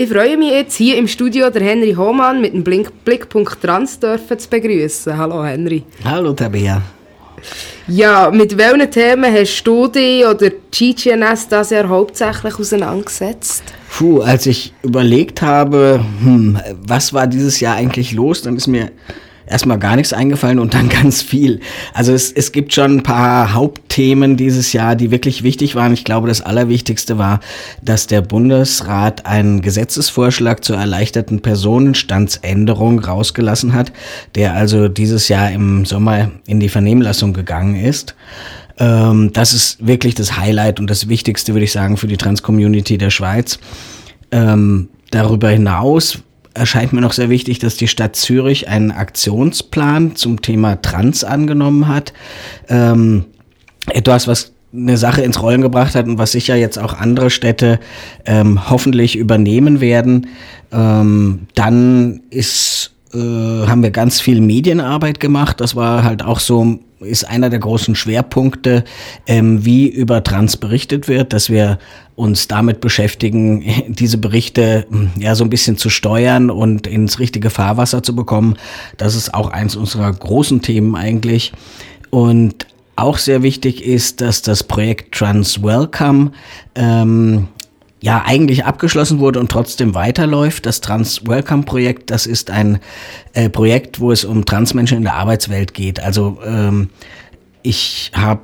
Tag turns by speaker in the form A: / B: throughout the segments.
A: Ich freue mich jetzt hier im Studio der Henry Hohmann mit dem Blink Blickpunkt Trans dürfen zu begrüßen. Hallo Henry.
B: Hallo Tabea.
A: Ja, mit welchen Themen hast du dich oder GGNS das Jahr hauptsächlich auseinandergesetzt?
B: Puh, als ich überlegt habe, hm, was war dieses Jahr eigentlich los, dann ist mir erstmal gar nichts eingefallen und dann ganz viel. Also es, es gibt schon ein paar Hauptthemen dieses Jahr, die wirklich wichtig waren. Ich glaube, das Allerwichtigste war, dass der Bundesrat einen Gesetzesvorschlag zur erleichterten Personenstandsänderung rausgelassen hat, der also dieses Jahr im Sommer in die Vernehmlassung gegangen ist ähm, das ist wirklich das Highlight und das Wichtigste, würde ich sagen, für die Trans-Community der Schweiz. Ähm, darüber hinaus erscheint mir noch sehr wichtig, dass die Stadt Zürich einen Aktionsplan zum Thema Trans angenommen hat. Ähm, etwas, was eine Sache ins Rollen gebracht hat und was sicher jetzt auch andere Städte ähm, hoffentlich übernehmen werden. Ähm, dann ist, äh, haben wir ganz viel Medienarbeit gemacht. Das war halt auch so ist einer der großen Schwerpunkte, ähm, wie über Trans berichtet wird, dass wir uns damit beschäftigen, diese Berichte hm, ja so ein bisschen zu steuern und ins richtige Fahrwasser zu bekommen. Das ist auch eins unserer großen Themen eigentlich. Und auch sehr wichtig ist, dass das Projekt Trans Welcome ähm, ja eigentlich abgeschlossen wurde und trotzdem weiterläuft. Das Trans Welcome Projekt, das ist ein äh, Projekt, wo es um Transmenschen in der Arbeitswelt geht. Also ähm, ich habe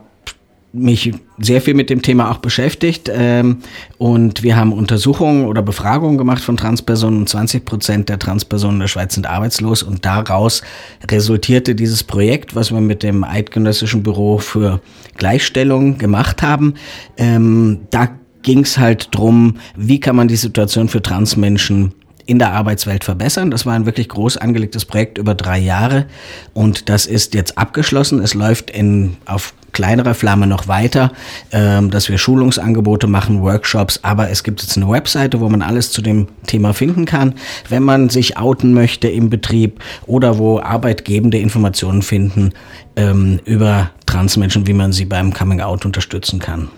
B: mich sehr viel mit dem Thema auch beschäftigt ähm, und wir haben Untersuchungen oder Befragungen gemacht von Transpersonen 20 Prozent der Transpersonen in der Schweiz sind arbeitslos und daraus resultierte dieses Projekt, was wir mit dem Eidgenössischen Büro für Gleichstellung gemacht haben. Ähm, da ging es halt drum, wie kann man die Situation für Transmenschen in der Arbeitswelt verbessern. Das war ein wirklich groß angelegtes Projekt über drei Jahre und das ist jetzt abgeschlossen. Es läuft in, auf kleinerer Flamme noch weiter, ähm, dass wir Schulungsangebote machen, Workshops, aber es gibt jetzt eine Webseite, wo man alles zu dem Thema finden kann, wenn man sich outen möchte im Betrieb oder wo Arbeitgebende Informationen finden ähm, über Transmenschen, wie man sie beim Coming Out unterstützen kann.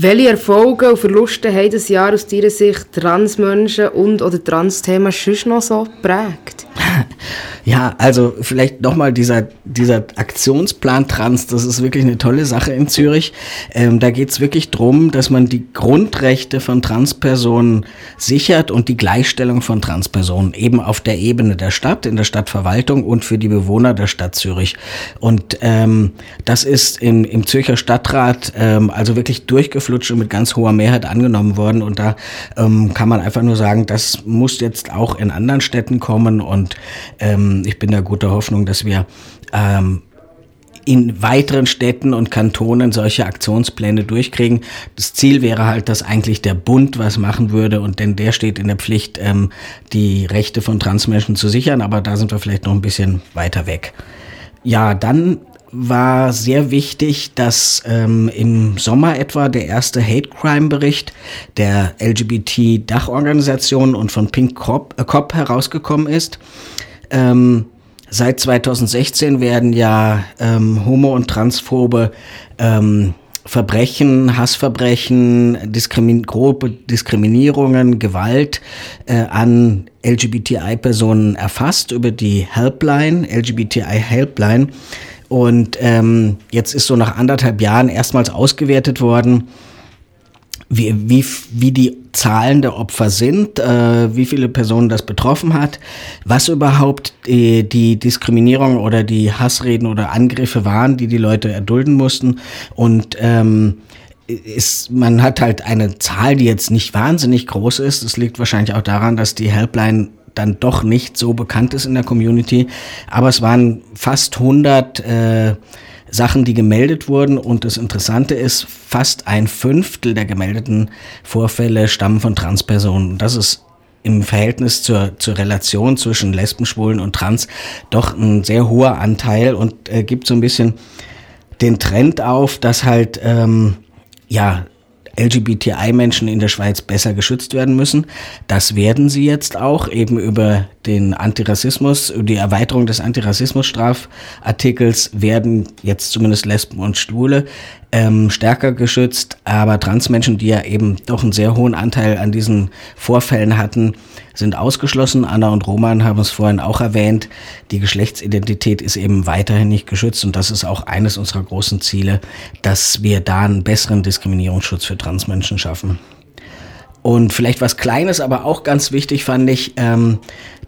A: Welche Erfolge und Verluste haben das Jahr aus deiner Sicht Transmenschen und oder Trans-Themen schon noch so geprägt?
B: Ja, also vielleicht nochmal dieser, dieser Aktionsplan Trans, das ist wirklich eine tolle Sache in Zürich. Ähm, da geht's wirklich drum, dass man die Grundrechte von Transpersonen sichert und die Gleichstellung von Transpersonen eben auf der Ebene der Stadt, in der Stadtverwaltung und für die Bewohner der Stadt Zürich. Und ähm, das ist im, im Zürcher Stadtrat ähm, also wirklich durchgeflutscht und mit ganz hoher Mehrheit angenommen worden. Und da ähm, kann man einfach nur sagen, das muss jetzt auch in anderen Städten kommen und ähm, ich bin da guter Hoffnung, dass wir ähm, in weiteren Städten und Kantonen solche Aktionspläne durchkriegen. Das Ziel wäre halt, dass eigentlich der Bund was machen würde und denn der steht in der Pflicht, ähm, die Rechte von Transmenschen zu sichern, aber da sind wir vielleicht noch ein bisschen weiter weg. Ja, dann war sehr wichtig, dass ähm, im Sommer etwa der erste Hate Crime Bericht der LGBT Dachorganisation und von Pink Cop, äh, Cop herausgekommen ist. Ähm, seit 2016 werden ja ähm, homo- und transphobe ähm, Verbrechen, Hassverbrechen, Diskrimin grobe Diskriminierungen, Gewalt äh, an LGBTI-Personen erfasst über die Helpline, LGBTI Helpline. Und ähm, jetzt ist so nach anderthalb Jahren erstmals ausgewertet worden, wie, wie, wie die Zahlen der Opfer sind, äh, wie viele Personen das betroffen hat, was überhaupt die, die Diskriminierung oder die Hassreden oder Angriffe waren, die die Leute erdulden mussten. Und ähm, ist, man hat halt eine Zahl, die jetzt nicht wahnsinnig groß ist. Das liegt wahrscheinlich auch daran, dass die Helpline dann doch nicht so bekannt ist in der Community. Aber es waren fast 100 äh, Sachen, die gemeldet wurden. Und das Interessante ist, fast ein Fünftel der gemeldeten Vorfälle stammen von Transpersonen. Das ist im Verhältnis zur, zur Relation zwischen Lesben, Schwulen und Trans doch ein sehr hoher Anteil und äh, gibt so ein bisschen den Trend auf, dass halt ähm, ja LGBTI-Menschen in der Schweiz besser geschützt werden müssen. Das werden sie jetzt auch eben über den Antirassismus, die Erweiterung des Antirassismusstrafartikels werden jetzt zumindest Lesben und Schwule ähm, stärker geschützt, aber Transmenschen, die ja eben doch einen sehr hohen Anteil an diesen Vorfällen hatten, sind ausgeschlossen. Anna und Roman haben es vorhin auch erwähnt. Die Geschlechtsidentität ist eben weiterhin nicht geschützt und das ist auch eines unserer großen Ziele, dass wir da einen besseren Diskriminierungsschutz für Transmenschen schaffen. Und vielleicht was Kleines, aber auch ganz wichtig fand ich, ähm,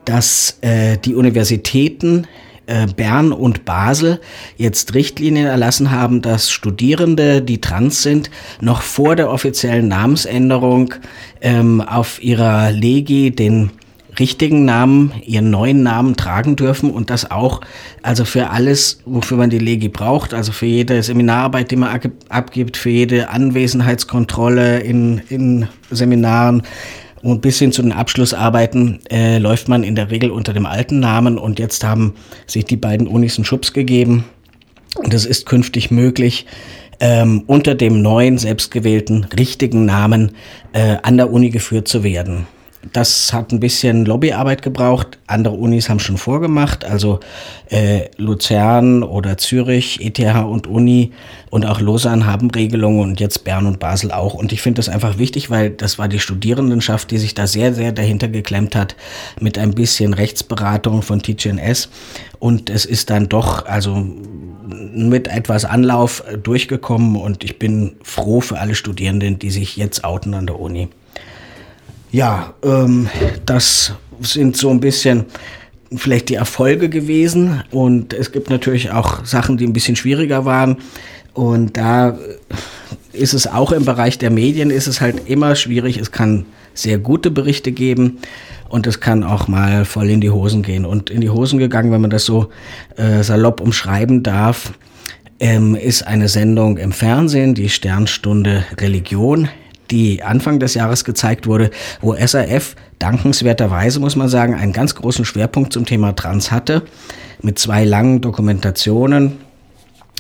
B: dass äh, die Universitäten äh, Bern und Basel jetzt Richtlinien erlassen haben, dass Studierende, die trans sind, noch vor der offiziellen Namensänderung ähm, auf ihrer Legi den richtigen Namen, ihren neuen Namen tragen dürfen und das auch, also für alles, wofür man die Legi braucht, also für jede Seminararbeit, die man abgibt, für jede Anwesenheitskontrolle in, in Seminaren, und bis hin zu den Abschlussarbeiten äh, läuft man in der Regel unter dem alten Namen und jetzt haben sich die beiden Unis einen Schubs gegeben. Und es ist künftig möglich, ähm, unter dem neuen, selbstgewählten, richtigen Namen äh, an der Uni geführt zu werden. Das hat ein bisschen Lobbyarbeit gebraucht. Andere Unis haben schon vorgemacht, also äh, Luzern oder Zürich, ETH und Uni und auch Lausanne haben Regelungen und jetzt Bern und Basel auch. Und ich finde das einfach wichtig, weil das war die Studierendenschaft, die sich da sehr, sehr dahinter geklemmt hat mit ein bisschen Rechtsberatung von TGNS. Und es ist dann doch, also mit etwas Anlauf durchgekommen und ich bin froh für alle Studierenden, die sich jetzt outen an der Uni. Ja, ähm, das sind so ein bisschen vielleicht die Erfolge gewesen. Und es gibt natürlich auch Sachen, die ein bisschen schwieriger waren. Und da ist es auch im Bereich der Medien ist es halt immer schwierig. Es kann sehr gute Berichte geben. Und es kann auch mal voll in die Hosen gehen. Und in die Hosen gegangen, wenn man das so äh, salopp umschreiben darf, ähm, ist eine Sendung im Fernsehen, die Sternstunde Religion die Anfang des Jahres gezeigt wurde, wo SRF dankenswerterweise, muss man sagen, einen ganz großen Schwerpunkt zum Thema Trans hatte, mit zwei langen Dokumentationen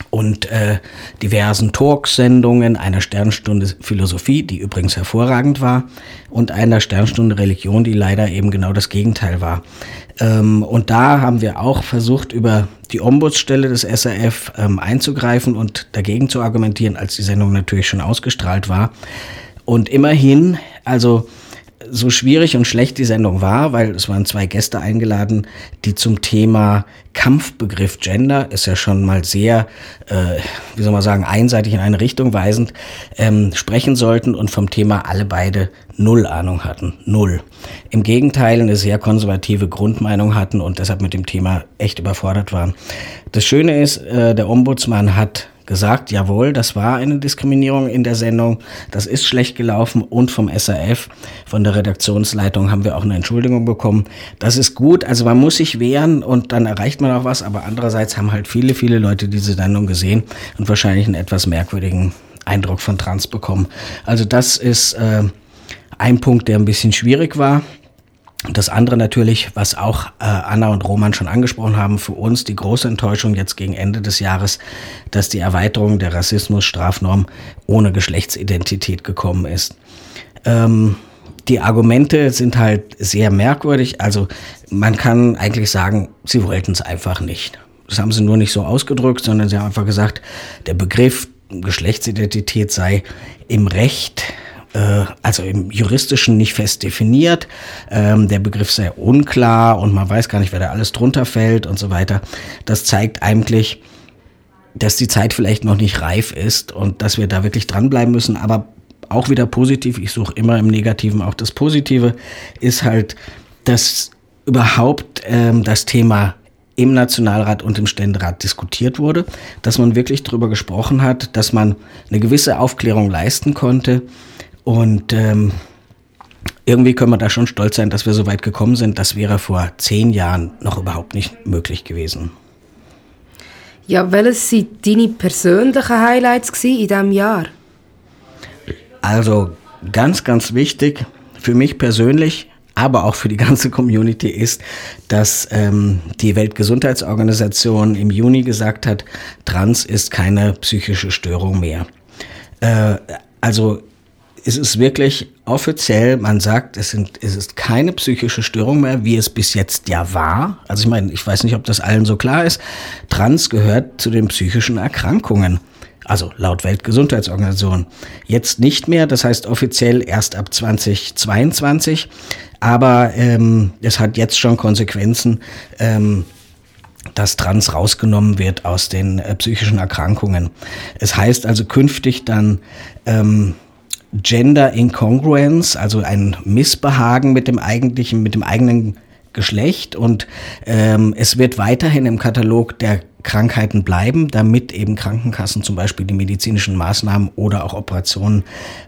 B: und äh, diversen Talksendungen, einer Sternstunde Philosophie, die übrigens hervorragend war, und einer Sternstunde Religion, die leider eben genau das Gegenteil war. Ähm, und da haben wir auch versucht, über die Ombudsstelle des SRF ähm, einzugreifen und dagegen zu argumentieren, als die Sendung natürlich schon ausgestrahlt war. Und immerhin, also so schwierig und schlecht die Sendung war, weil es waren zwei Gäste eingeladen, die zum Thema Kampfbegriff Gender, ist ja schon mal sehr, äh, wie soll man sagen, einseitig in eine Richtung weisend, ähm, sprechen sollten und vom Thema alle beide null Ahnung hatten. Null. Im Gegenteil, eine sehr konservative Grundmeinung hatten und deshalb mit dem Thema echt überfordert waren. Das Schöne ist, äh, der Ombudsmann hat gesagt, jawohl, das war eine Diskriminierung in der Sendung, das ist schlecht gelaufen und vom SAF, von der Redaktionsleitung haben wir auch eine Entschuldigung bekommen. Das ist gut, also man muss sich wehren und dann erreicht man auch was, aber andererseits haben halt viele, viele Leute diese Sendung gesehen und wahrscheinlich einen etwas merkwürdigen Eindruck von Trans bekommen. Also das ist äh, ein Punkt, der ein bisschen schwierig war. Das andere natürlich, was auch äh, Anna und Roman schon angesprochen haben, für uns die große Enttäuschung jetzt gegen Ende des Jahres, dass die Erweiterung der Rassismusstrafnorm ohne Geschlechtsidentität gekommen ist. Ähm, die Argumente sind halt sehr merkwürdig. Also man kann eigentlich sagen, sie wollten es einfach nicht. Das haben sie nur nicht so ausgedrückt, sondern sie haben einfach gesagt, der Begriff Geschlechtsidentität sei im Recht äh, also im Juristischen nicht fest definiert. Ähm, der Begriff sei unklar und man weiß gar nicht, wer da alles drunter fällt und so weiter. Das zeigt eigentlich, dass die Zeit vielleicht noch nicht reif ist und dass wir da wirklich dranbleiben müssen. Aber auch wieder positiv, ich suche immer im Negativen auch das Positive, ist halt, dass überhaupt ähm, das Thema im Nationalrat und im Ständerat diskutiert wurde, dass man wirklich darüber gesprochen hat, dass man eine gewisse Aufklärung leisten konnte und ähm, irgendwie können wir da schon stolz sein, dass wir so weit gekommen sind. Das wäre vor zehn Jahren noch überhaupt nicht möglich gewesen.
A: Ja, welches waren deine persönlichen Highlights in diesem Jahr?
B: Also ganz, ganz wichtig für mich persönlich, aber auch für die ganze Community ist, dass ähm, die Weltgesundheitsorganisation im Juni gesagt hat, Trans ist keine psychische Störung mehr. Äh, also es ist wirklich offiziell, man sagt, es, sind, es ist keine psychische Störung mehr, wie es bis jetzt ja war. Also ich meine, ich weiß nicht, ob das allen so klar ist. Trans gehört zu den psychischen Erkrankungen. Also laut Weltgesundheitsorganisation. Jetzt nicht mehr, das heißt offiziell erst ab 2022. Aber ähm, es hat jetzt schon Konsequenzen. Ähm, dass Trans rausgenommen wird aus den äh, psychischen Erkrankungen. Es heißt also künftig dann ähm, Gender Incongruence, also ein Missbehagen mit dem eigentlichen, mit dem eigenen Geschlecht und ähm, es wird weiterhin im Katalog der Krankheiten bleiben, damit eben Krankenkassen zum Beispiel die medizinischen Maßnahmen oder auch Operationen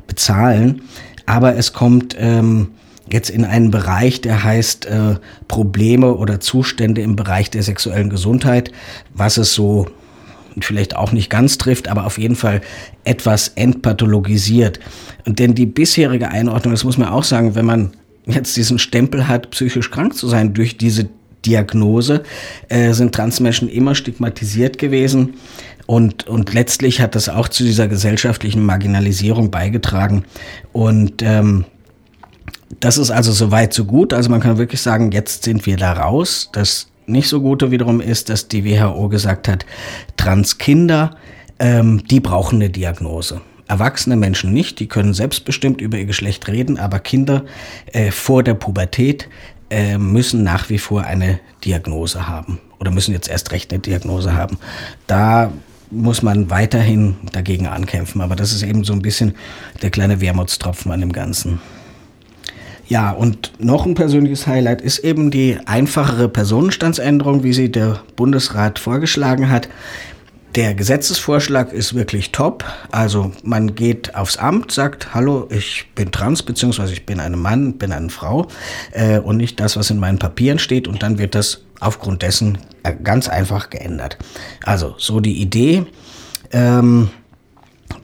B: bezahlen. Aber es kommt ähm, jetzt in einen Bereich, der heißt äh, Probleme oder Zustände im Bereich der sexuellen Gesundheit, was es so vielleicht auch nicht ganz trifft, aber auf jeden Fall etwas entpathologisiert. Und denn die bisherige Einordnung, das muss man auch sagen, wenn man jetzt diesen Stempel hat, psychisch krank zu sein durch diese Diagnose, äh, sind Transmenschen immer stigmatisiert gewesen. Und, und letztlich hat das auch zu dieser gesellschaftlichen Marginalisierung beigetragen. Und ähm, das ist also soweit so gut. Also man kann wirklich sagen, jetzt sind wir da raus. Das nicht so Gute wiederum ist, dass die WHO gesagt hat, Transkinder, ähm, die brauchen eine Diagnose. Erwachsene Menschen nicht, die können selbstbestimmt über ihr Geschlecht reden, aber Kinder äh, vor der Pubertät äh, müssen nach wie vor eine Diagnose haben oder müssen jetzt erst recht eine Diagnose haben. Da muss man weiterhin dagegen ankämpfen, aber das ist eben so ein bisschen der kleine Wermutstropfen an dem Ganzen. Ja, und noch ein persönliches Highlight ist eben die einfachere Personenstandsänderung, wie sie der Bundesrat vorgeschlagen hat. Der Gesetzesvorschlag ist wirklich top. Also man geht aufs Amt, sagt, hallo, ich bin trans, beziehungsweise ich bin ein Mann, bin eine Frau äh, und nicht das, was in meinen Papieren steht. Und dann wird das aufgrund dessen äh, ganz einfach geändert. Also so die Idee. Ähm,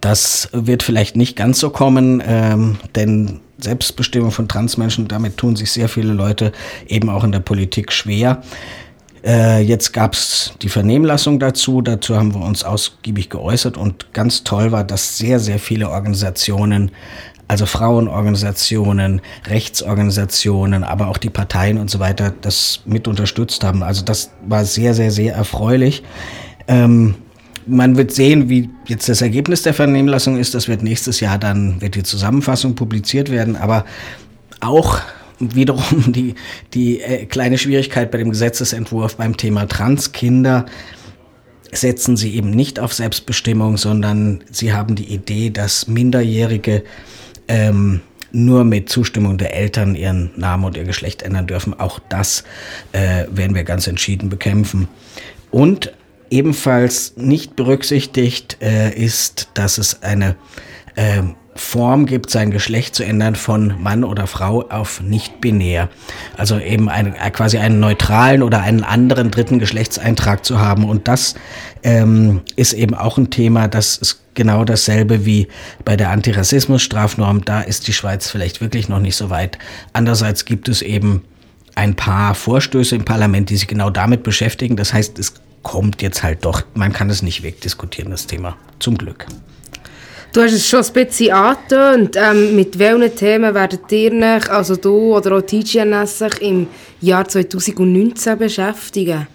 B: das wird vielleicht nicht ganz so kommen, ähm, denn Selbstbestimmung von Transmenschen, damit tun sich sehr viele Leute eben auch in der Politik schwer. Äh, jetzt gab es die Vernehmlassung dazu, dazu haben wir uns ausgiebig geäußert und ganz toll war, dass sehr, sehr viele Organisationen, also Frauenorganisationen, Rechtsorganisationen, aber auch die Parteien und so weiter, das mit unterstützt haben. Also das war sehr, sehr, sehr erfreulich. Ähm, man wird sehen, wie jetzt das Ergebnis der Vernehmlassung ist. Das wird nächstes Jahr dann, wird die Zusammenfassung publiziert werden. Aber auch wiederum die, die äh, kleine Schwierigkeit bei dem Gesetzesentwurf beim Thema Transkinder setzen sie eben nicht auf Selbstbestimmung, sondern sie haben die Idee, dass Minderjährige ähm, nur mit Zustimmung der Eltern ihren Namen und ihr Geschlecht ändern dürfen. Auch das äh, werden wir ganz entschieden bekämpfen. Und ebenfalls nicht berücksichtigt äh, ist, dass es eine äh, Form gibt, sein Geschlecht zu ändern von Mann oder Frau auf nicht binär. Also eben eine, äh, quasi einen neutralen oder einen anderen dritten Geschlechtseintrag zu haben. Und das ähm, ist eben auch ein Thema, das ist genau dasselbe wie bei der Antirassismus-Strafnorm. Da ist die Schweiz vielleicht wirklich noch nicht so weit. Andererseits gibt es eben ein paar Vorstöße im Parlament, die sich genau damit beschäftigen. Das heißt, es kommt jetzt halt doch, man kann es nicht wegdiskutieren, das Thema. Zum Glück.
A: Du hast es schon ein bisschen angetönt. Ähm, mit welchen Themen werdet ihr euch, also du oder auch TGNS, sich im Jahr 2019 beschäftigen?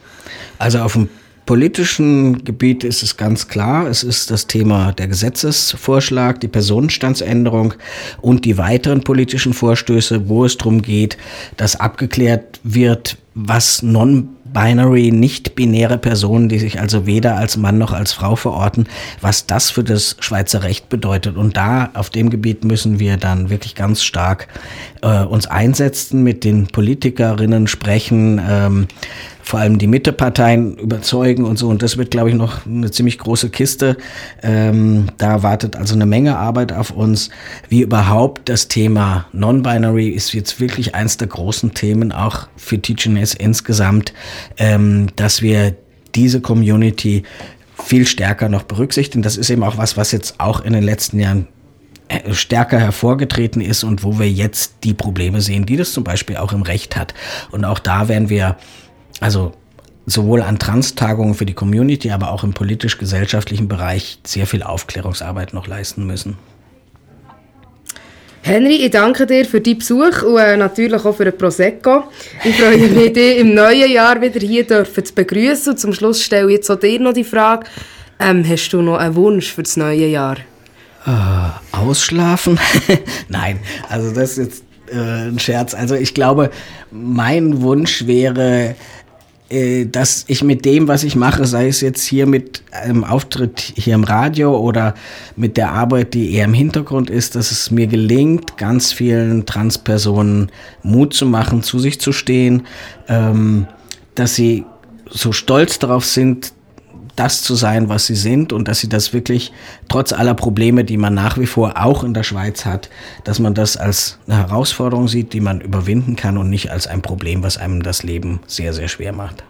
B: Also auf dem politischen Gebiet ist es ganz klar, es ist das Thema der Gesetzesvorschlag, die Personenstandsänderung und die weiteren politischen Vorstöße, wo es darum geht, dass abgeklärt wird, was non binary, nicht-binäre Personen, die sich also weder als Mann noch als Frau verorten, was das für das Schweizer Recht bedeutet. Und da, auf dem Gebiet müssen wir dann wirklich ganz stark äh, uns einsetzen, mit den Politikerinnen sprechen, ähm, vor allem die Mitteparteien überzeugen und so. Und das wird, glaube ich, noch eine ziemlich große Kiste. Ähm, da wartet also eine Menge Arbeit auf uns. Wie überhaupt das Thema Non-Binary ist jetzt wirklich eins der großen Themen auch für TGNS insgesamt, ähm, dass wir diese Community viel stärker noch berücksichtigen. Das ist eben auch was, was jetzt auch in den letzten Jahren äh, stärker hervorgetreten ist und wo wir jetzt die Probleme sehen, die das zum Beispiel auch im Recht hat. Und auch da werden wir also sowohl an Trans-Tagungen für die Community, aber auch im politisch-gesellschaftlichen Bereich sehr viel Aufklärungsarbeit noch leisten müssen.
A: Henry, ich danke dir für deinen Besuch und äh, natürlich auch für den Prosecco. Ich freue mich, dich im neuen Jahr wieder hier dürfen zu begrüßen. Und zum Schluss stelle ich jetzt auch dir noch die Frage, Ähm, hast du noch einen Wunsch für das neue Jahr?
B: Äh, ausschlafen? Nein, also das ist jetzt äh, ein Scherz. Also ich glaube, mein Wunsch wäre, dass ich mit dem, was ich mache, sei es jetzt hier mit einem Auftritt hier im Radio oder mit der Arbeit, die eher im Hintergrund ist, dass es mir gelingt, ganz vielen Transpersonen Mut zu machen, zu sich zu stehen, ähm, dass sie so stolz darauf sind, das zu sein, was sie sind und dass sie das wirklich trotz aller Probleme, die man nach wie vor auch in der Schweiz hat, dass man das als eine Herausforderung sieht, die man überwinden kann und nicht als ein Problem, was einem das Leben sehr, sehr schwer macht.